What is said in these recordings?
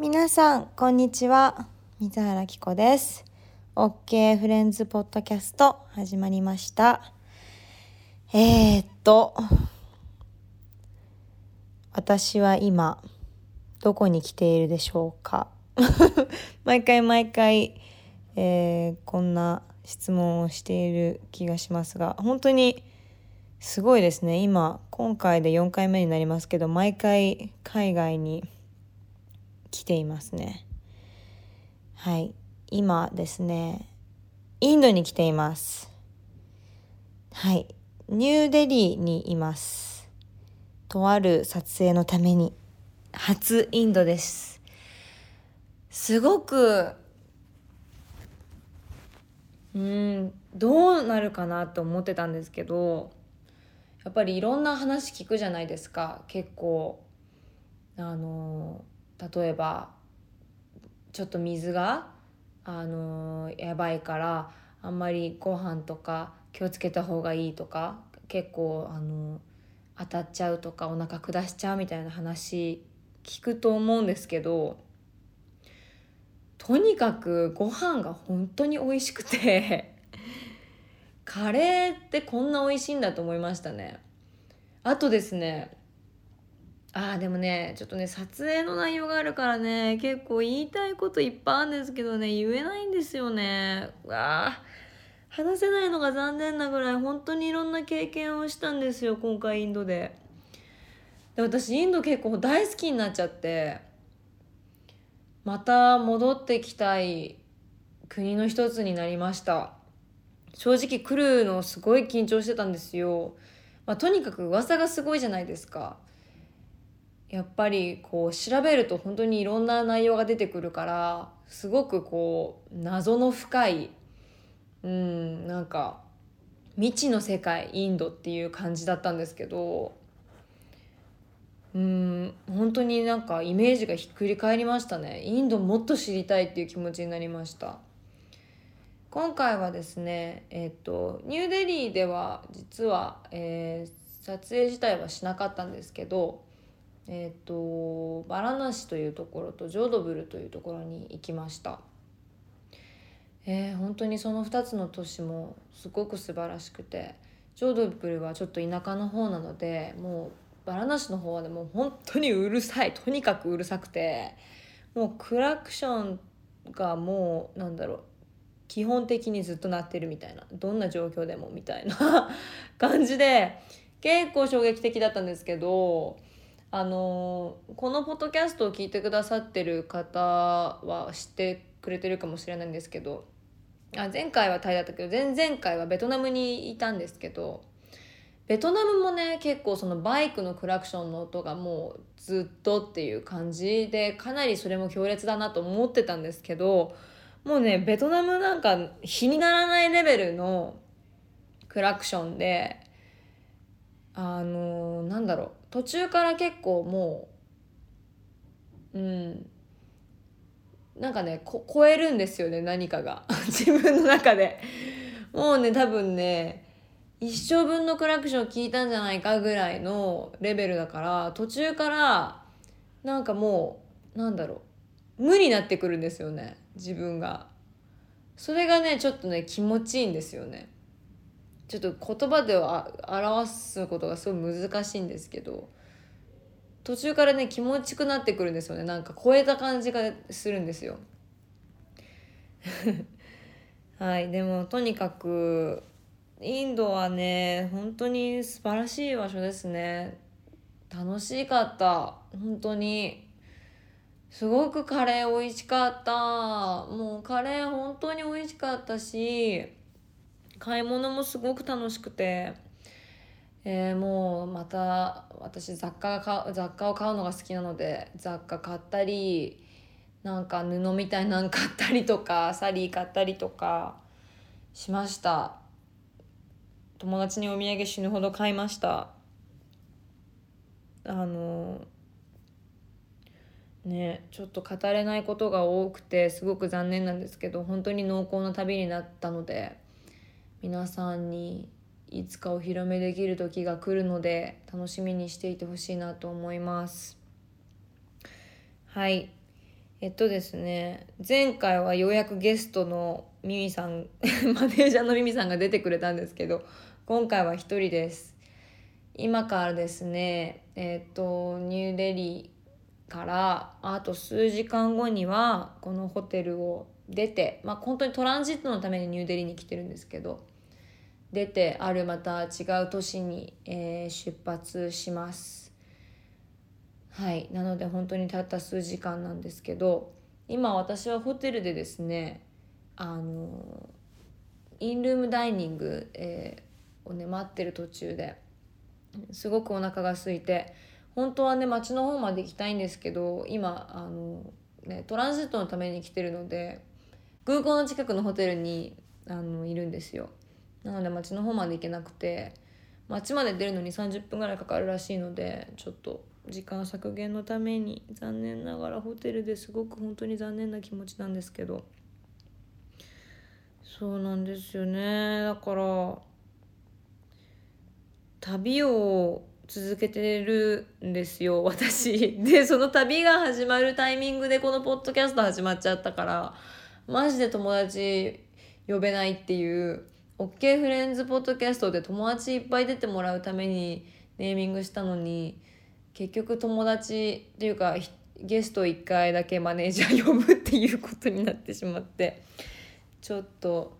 皆さんこんにちは。水原希子です。OK フレンズポッドキャスト始まりました。えー、っと私は今どこに来ているでしょうか？毎回毎回、えー、こんな質問をしている気がしますが本当にすごいですね。今今回で4回目になりますけど毎回海外に来ていますね。はい。今ですねインドに来ています。はい。ニューデリーにいます。とある撮影のために初インドです。すごくうんどうなるかなと思ってたんですけどやっぱりいろんな話聞くじゃないですか。結構あの例えばちょっと水があのやばいからあんまりご飯とか気をつけた方がいいとか結構あの当たっちゃうとかお腹下しちゃうみたいな話聞くと思うんですけどとにかくご飯が本当に美味しくて カレーってこんな美味しいんだと思いましたね。あとですねああでもねちょっとね撮影の内容があるからね結構言いたいこといっぱいあるんですけどね言えないんですよね。わあ話せないのが残念なぐらい本当にいろんな経験をしたんですよ今回インドで。で私インド結構大好きになっちゃってまた戻ってきたい国の一つになりました。正直来るのすごい緊張してたんですよ、まあ、とにかく噂がすごいじゃないですか。やっぱりこう調べると本当にいろんな内容が出てくるからすごくこう謎の深いうんなんか未知の世界インドっていう感じだったんですけどうん本当になんかイメージがひっくり返りましたね。インドもっと知りたいっていう気持ちになりました。今回はですねえっ、とニューデリーでは実は、えー、撮影自体はしなかったんですけどえっ、とバラナシというところとジョードブルというところに行きました。えー、本当にその2つの都市もすごく素晴らしくてジョードブルはちょっと田舎の方なのでもうバラナシの方はねも本当にうるさいとにかくうるさくてもうクラクションがもうなんだろう基本的にずっと鳴ってるみたいなどんな状況でもみたいな 感じで結構衝撃的だったんですけどあのこのポッドキャストを聞いてくださってる方は知ってくれてるかもしれないんですけどあ前回はタイだったけど前々回はベトナムにいたんですけどベトナムもね結構そのバイクのクラクションの音がもうずっとっていう感じでかなりそれも強烈だなと思ってたんですけどもうねベトナムなんか比にならないレベルのクラクションであのー、なんだろう。途中から結構もううん。なんかねこ超えるんですよね何かが。自分の中で。もうね多分ね一生分のクラクション聞いたんじゃないかぐらいのレベルだから途中からなんかもうなんだろう。無になってくるんですよね自分が。それがねちょっとね気持ちいいんですよね。ちょっと言葉では表すことがすごい難しいんですけど途中からね気持ちくなってくるんですよね。なんか超えた感じがするんですよ。はいでもとにかくインドはね本当に素晴らしい場所ですね。楽しかった。本当に。すごくカレー美味しかった。もうカレー本当に美味しかったし買い物もすごく楽しくてえー、もうまた私雑貨が雑貨を買うのが好きなので雑貨買ったりなんか布みたいなの買ったりとかサリー買ったりとかしました。友達にお土産死ぬほど買いました。あのねちょっと語れないことが多くてすごく残念なんですけど本当に濃厚な旅になったので皆さんにいつかお披露目できる時が来るので楽しみにしていてほしいなと思います。はい。えっとですね前回はようやくゲストのミミさん マネージャーのミミさんが出てくれたんですけど今回は一人です。今からですねえっとニューデリーからあと数時間後にはこのホテルを出てまあ本当にトランジットのためにニューデリーに来てるんですけど出てあるまた違う都市に、えー、出発します。はい。なので本当にたった数時間なんですけど今私はホテルでですねあのインルームダイニング、えー、をね待ってる途中ですごくお腹が空いて本当はね町の方まで行きたいんですけど今あの、ね、トランジットのために来てるので空港の近くのホテルにあのいるんですよ。なので町の方まで行けなくて町まで出るのに30分ぐらいかかるらしいのでちょっと時間削減のために残念ながらホテルですごく本当に残念な気持ちなんですけど。そうなんですよね。だから旅を続けてるんですよ私。でその旅が始まるタイミングでこのポッドキャスト始まっちゃったからマジで友達呼べないっていう OK フレンズポッドキャストで友達いっぱい出てもらうためにネーミングしたのに結局友達っていうかゲスト1回だけマネージャー呼ぶっていうことになってしまってちょっと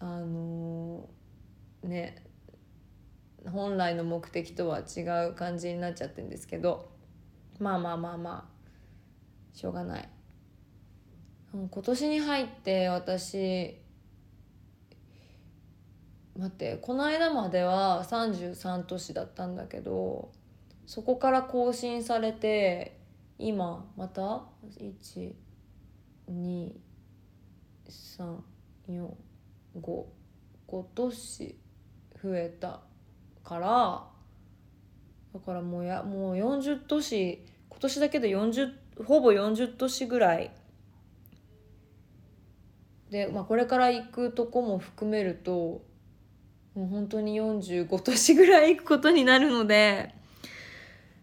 あのー、ね本来の目的とは違う感じになっちゃってるんですけどまあまあまあまあしょうがない。今年に入って私待ってこの間までは33都市だったんだけどそこから更新されて今また？12345 5年増えたからだからもうやもう40都市今年だけで40ほぼ40都市ぐらい。で、まあ、これから行くとこも含めるともう本当に45都市ぐらい行くことになるので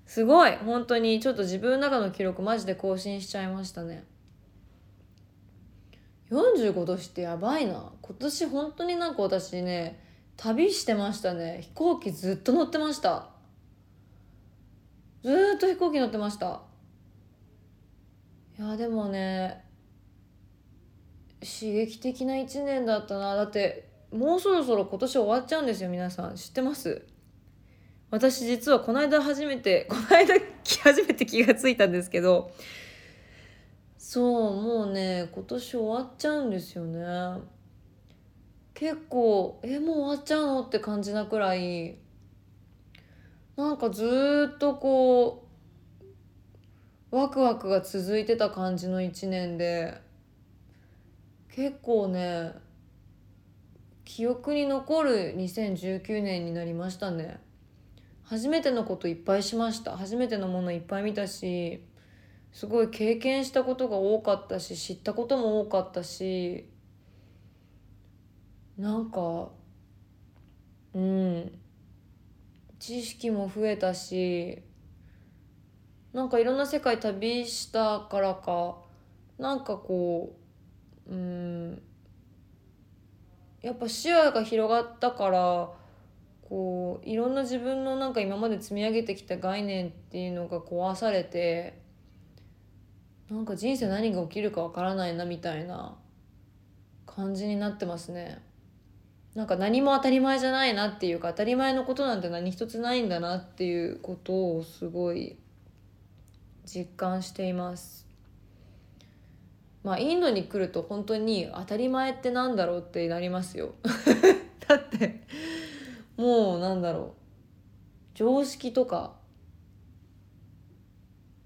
すごい。本当にちょっと自分の中の記録マジで更新しちゃいましたね。45年ってやばいな。今年本当になんか私ね旅してましたね。飛行機ずっと乗ってました。ずっと飛行機乗ってました。いやでもね刺激的な1年だったな。だってもうそろそろ今年終わっちゃうんですよ皆さん。知ってます？私実はこの間初めて この間初めて気がついたんですけどそうもうね今年終わっちゃうんですよね。結構えもう終わっちゃうの？って感じなくらい。なんかずっとこうワクワクが続いてた感じの1年で結構ね記憶に残る2019年になりましたね。初めてのこといっぱいしました初めてのものいっぱい見たしすごい経験したことが多かったし知ったことも多かったしなんかうん知識も増えたしなんかいろんな世界旅したからかなんかこううんやっぱ視野が広がったからこういろんな自分のなんか今まで積み上げてきた概念っていうのが壊されてなんか人生何が起きるかわからないなみたいな感じになってますね。なんか何も当たり前じゃないなっていうか当たり前のことなんて何一つないんだなっていうことをすごい実感しています。まあインドに来ると本当に当たり前ってなんだろうってなりますよ。だってもうなんだろう。常識とか、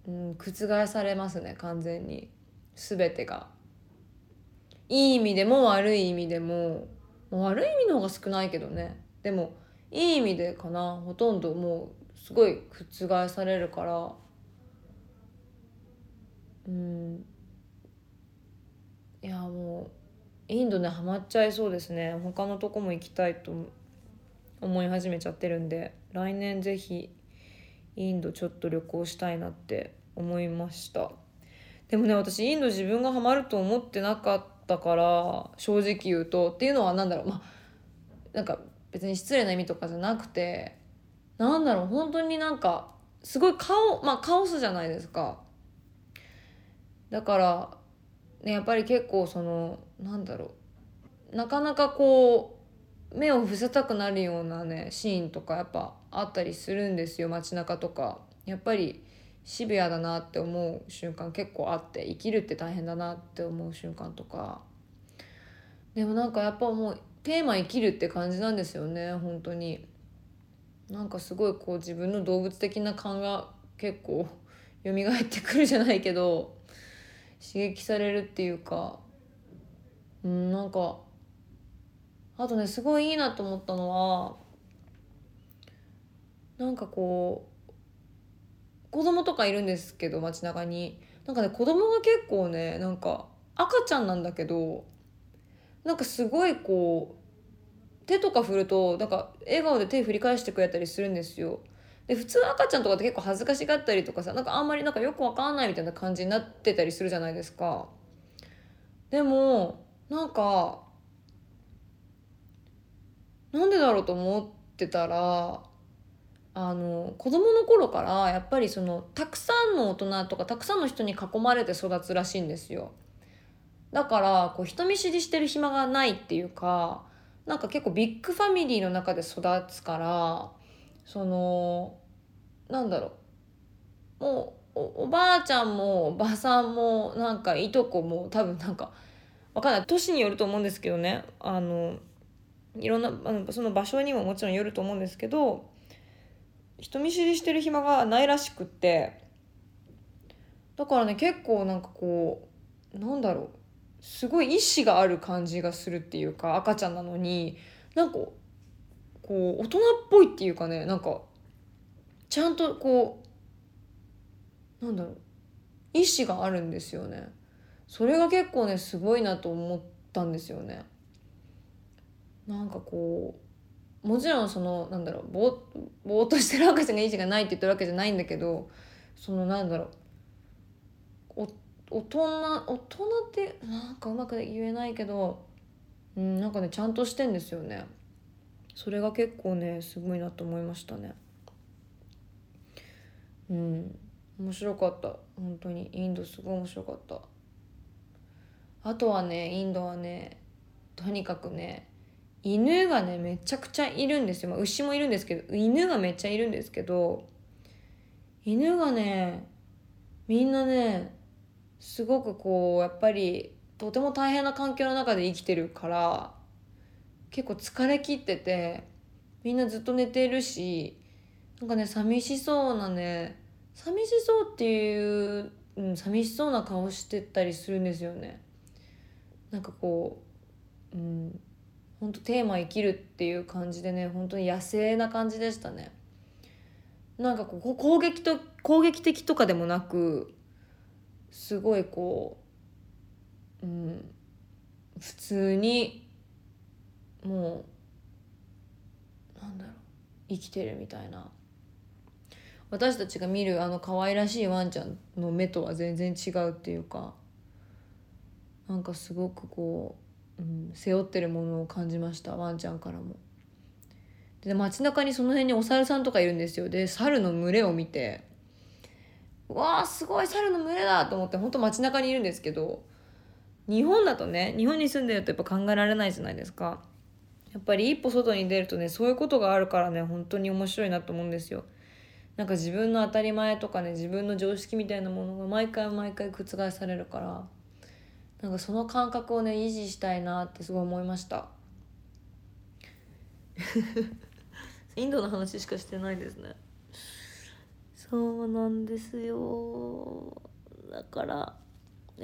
うん、覆されますね完全に。全てが。いい意味でも悪い意味でも。悪い意味の方が少ないけどね。でもいい意味でかな。ほとんどもうすごい覆されるから。うん。いやもうインドねハマっちゃいそうですね。他のとこも行きたいと思い始めちゃってるんで来年ぜひインドちょっと旅行したいなって思いました。でもね私インド自分がハマると思ってなかったから正直言うと。っていうのは何だろう。まあなんか別に失礼な意味とかじゃなくてなんだろう。本当になんかすごいカオ,、まあ、カオスじゃないですか。だからねやっぱり結構そのなんだろう。なかなかこう目を伏せたくなるようなねシーンとかやっぱあったりするんですよ街中とか。やっぱり渋谷だなって思う瞬間結構あって生きるって大変だなって思う瞬間とか。でもなんかやっぱもうテーマ生きるって感じなんですよね本当に。なんかすごいこう自分の動物的な感が結構蘇ってくるじゃないけど。刺激されるっていうかうんなんかあとねすごいいいなと思ったのはなんかこう子供とかいるんですけど街中になんかね子供が結構ねなんか赤ちゃんなんだけどなんかすごいこう手とか振るとなんか笑顔で手振り返してくれたりするんですよ。で普通赤ちゃんとかって結構恥ずかしがったりとかさなんかあんまりなんかよくわかんないみたいな感じになってたりするじゃないですか。でもなんかなんでだろうと思ってたらあの子供の頃からやっぱりそのたくさんの大人とかたくさんの人に囲まれて育つらしいんですよ。だからこう人見知りしてる暇がないっていうかなんか結構ビッグファミリーの中で育つからそのなんだろう。もうおばあちゃんもおばさんもなんかいとこも多分なんかわかんない。年によると思うんですけどね。あのいろんなあのその場所にももちろんよると思うんですけど人見知りしてる暇がないらしくって。だからね結構なんかこうなんだろう。すごい意志がある感じがするっていうか赤ちゃんなのに。なんかこう大人っぽいっていうかねなんかちゃんとこうなんだろう意志があるんですよね。それが結構ねすごいなと思ったんですよね。なんかこうもちろんそのなんだろうぼぼーっとしてる赤ちゃんが意志がないって言ってるわけじゃないんだけどそのなんだろう大人大人ってなんかうまく言えないけど、うん、なんかねちゃんとしてんですよね。それが結構ねすごいなと思いましたね。うん。面白かった。本当にインドすごい面白かった。あとはねインドはねとにかくね犬がねめちゃくちゃいるんですよ、まあ、牛もいるんですけど犬がめっちゃいるんですけど犬がねみんなねすごくこうやっぱりとても大変な環境の中で生きてるから結構疲れ切っててみんなずっと寝てるしなんかね寂しそうなね寂しそうっていう、うん、寂しそうな顔してたりするんですよね。なんかこう、うん、本当テーマ生きるっていう感じでね本当に野生な感じでしたね。なんかこう攻撃と攻撃的とかでもなくすごいこう、うん、普通にもうなんだろう生きてるみたいな。私たちが見るあの可愛らしいワンちゃんの目とは全然違うっていうかなんかすごくこう、うん、背負ってるものを感じましたワンちゃんからも。で街中にその辺にお猿さんとかいるんですよ。で猿の群れを見てうわあすごい猿の群れだと思って本当街中にいるんですけど日本だとね日本に住んでるとやっぱ考えられないじゃないですか。やっぱり一歩外に出るとねそういうことがあるからね本当に面白いなと思うんですよ。なんか自分の当たり前とかね自分の常識みたいなものが毎回毎回覆されるからなんかその感覚をね維持したいなってすごい思いました。インドの話しかしてないですね。そうなんですよ。だから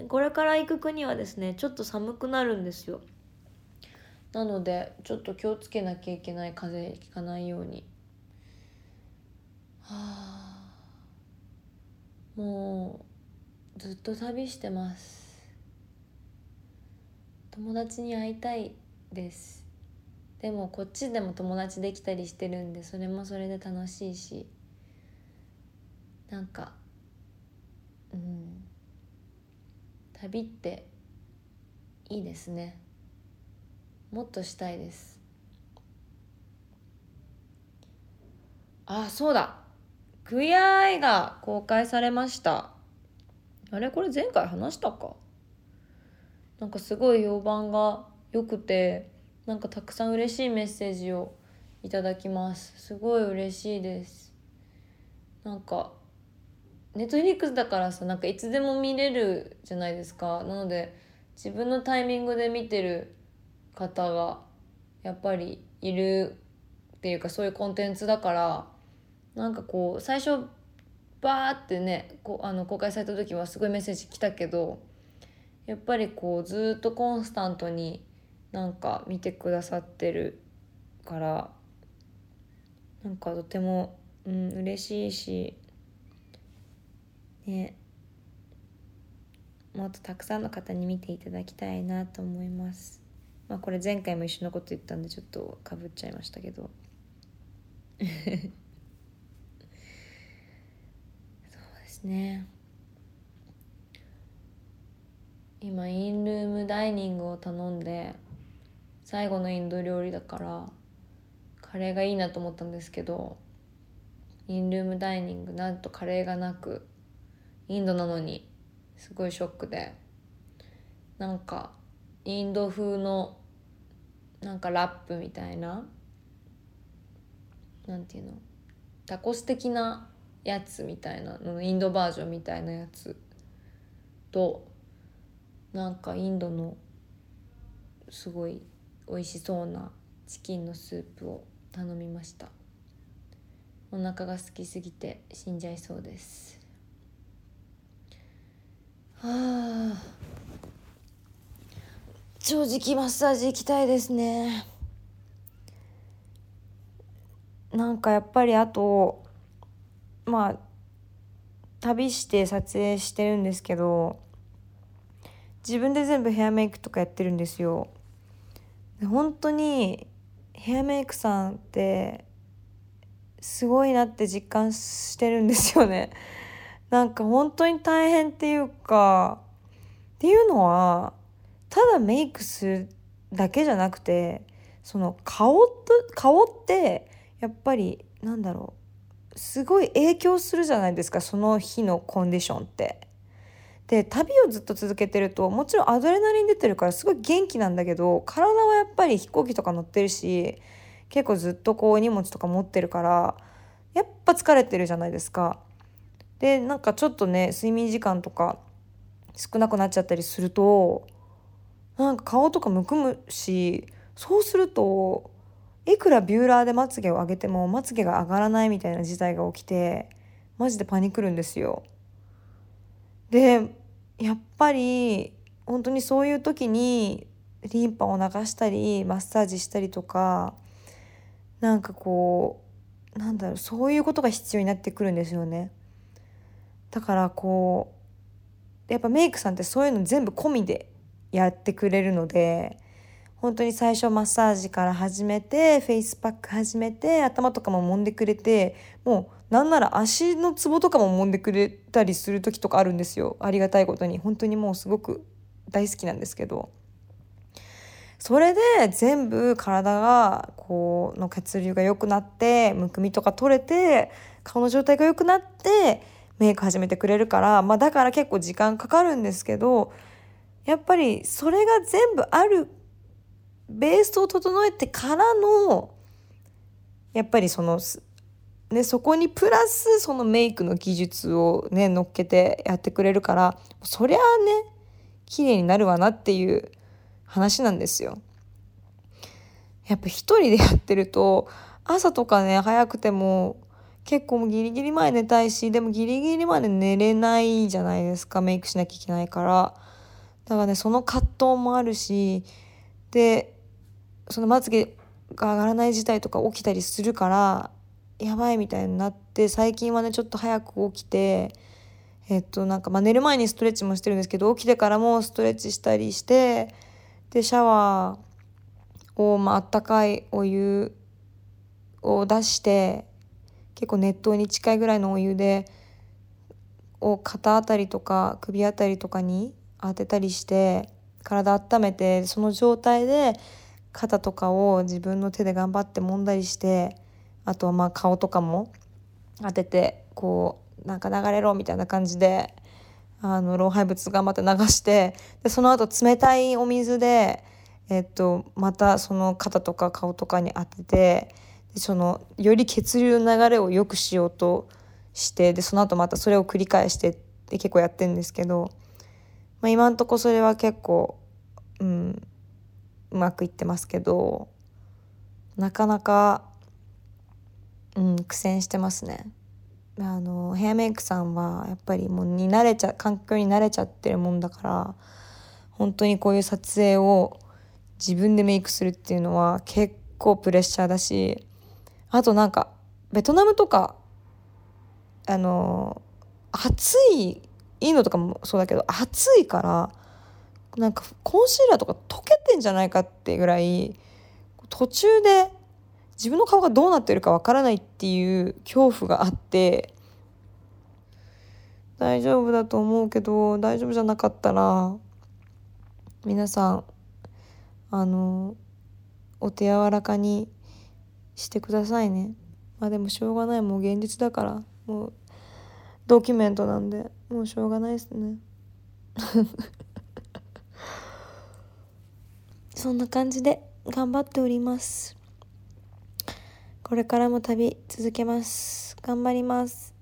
これから行く国はですねちょっと寒くなるんですよなのでちょっと気をつけなきゃいけない風邪ひかないように。はあ。もうずっと旅してます。友達に会いたいです。でもこっちでも友達できたりしてるんでそれもそれで楽しいし。なんかうん。旅っていいですね。もっとしたいです。あそうだ。クイアアイが公開されました。あれ？これ前回話したか？なんかすごい評判が良くてなんかたくさん嬉しいメッセージをいただきます。すごい嬉しいです。なんかネットフリックスだからさなんかいつでも見れるじゃないですか。なので自分のタイミングで見てる方がやっぱりいるっていうかそういうコンテンツだからなんかこう最初バーってねこあの公開された時はすごいメッセージ来たけどやっぱりこうずっとコンスタントになんか見てくださってるからなんかとても、うん、嬉しいしねもっとたくさんの方に見ていただきたいなと思います。まあこれ前回も一緒のこと言ったんでちょっとかぶっちゃいましたけど。そうですね。今インルームダイニングを頼んで最後のインド料理だからカレーがいいなと思ったんですけどインルームダイニングなんとカレーがなくインドなのにすごいショックで。なんかインド風のなんかラップみたいななんていうの？タコス的なやつみたいなのインドバージョンみたいなやつとなんかインドのすごい美味しそうなチキンのスープを頼みました。お腹が空きすぎて死んじゃいそうです。はあ。正直マッサージ行きたいですね。なんかやっぱりあとまあ旅して撮影してるんですけど自分で全部ヘアメイクとかやってるんですよ。本当にヘアメイクさんってすごいなって実感してるんですよね。なんか本当に大変っていうかっていうのはただメイクするだけじゃなくてその顔と顔ってやっぱりなんだろうすごい影響するじゃないですかその日のコンディションって。で旅をずっと続けてるともちろんアドレナリン出てるからすごい元気なんだけど体はやっぱり飛行機とか乗ってるし結構ずっとこう荷物とか持ってるからやっぱ疲れてるじゃないですか。でなんかちょっとね睡眠時間とか少なくなっちゃったりするとなんか顔とかむくむしそうするといくらビューラーでまつげを上げてもまつげが上がらないみたいな事態が起きてマジでパニクるんですよ。でやっぱり本当にそういう時にリンパを流したりマッサージしたりとかなんかこうなんだろうそういうことが必要になってくるんですよね。だからこうやっぱメイクさんってそういうの全部込みでやってくれるので本当に最初マッサージから始めてフェイスパック始めて頭とかも揉んでくれてもうなんなら足のツボとかも揉んでくれたりする時とかあるんですよ。ありがたいことに。本当にもうすごく大好きなんですけど。それで全部体がこうの血流が良くなってむくみとか取れて顔の状態が良くなってメイク始めてくれるから、まあ、だから結構時間かかるんですけどやっぱりそれが全部あるベースを整えてからのやっぱりそのね、そこにプラスそのメイクの技術をね乗っけてやってくれるからそりゃあね綺麗になるわなっていう話なんですよ。やっぱ一人でやってると朝とかね早くても結構ギリギリ前寝たいしでもギリギリまで寝れないじゃないですかメイクしなきゃいけないからだからねその葛藤もあるしでそのまつげが上がらない事態とか起きたりするからやばいみたいになって最近はねちょっと早く起きてえっとなんかまあ寝る前にストレッチもしてるんですけど起きてからもストレッチしたりしてでシャワーをまあったかいお湯を出して結構熱湯に近いぐらいのお湯でを肩あたりとか首あたりとかに当てたりして体温めてその状態で肩とかを自分の手で頑張って揉んだりしてあとはまあ顔とかも当ててこうなんか流れろみたいな感じであの老廃物頑張って流してでその後冷たいお水で、えっと、またその肩とか顔とかに当ててでそのより血流の流れを良くしようとしてでその後またそれを繰り返してって結構やってるんですけど、まあ、今んとこそれは結構、うん、うまくいってますけどなかなか、うん、苦戦してますね。あのヘアメイクさんはやっぱりもうに慣れちゃ環境に慣れちゃってるもんだから本当にこういう撮影を自分でメイクするっていうのは結構プレッシャーだしあとなんかベトナムとかあの暑いインドとかもそうだけど暑いからなんかコンシーラーとか溶けてんじゃないかっていうぐらい途中で自分の顔がどうなってるかわからないっていう恐怖があって大丈夫だと思うけど大丈夫じゃなかったら皆さんあのお手柔らかにしてくださいね。まあでもしょうがない。もう現実だから。もうドキュメントなんでもうしょうがないですね。そんな感じで頑張っております。これからも旅続けます。頑張ります。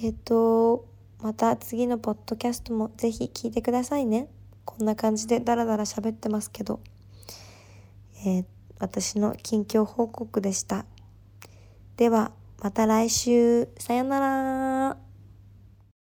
えっとまた次のポッドキャストもぜひ聞いてくださいね。こんな感じでダラダラ喋ってますけど。えー、私の近況報告でした。ではまた来週。さよなら。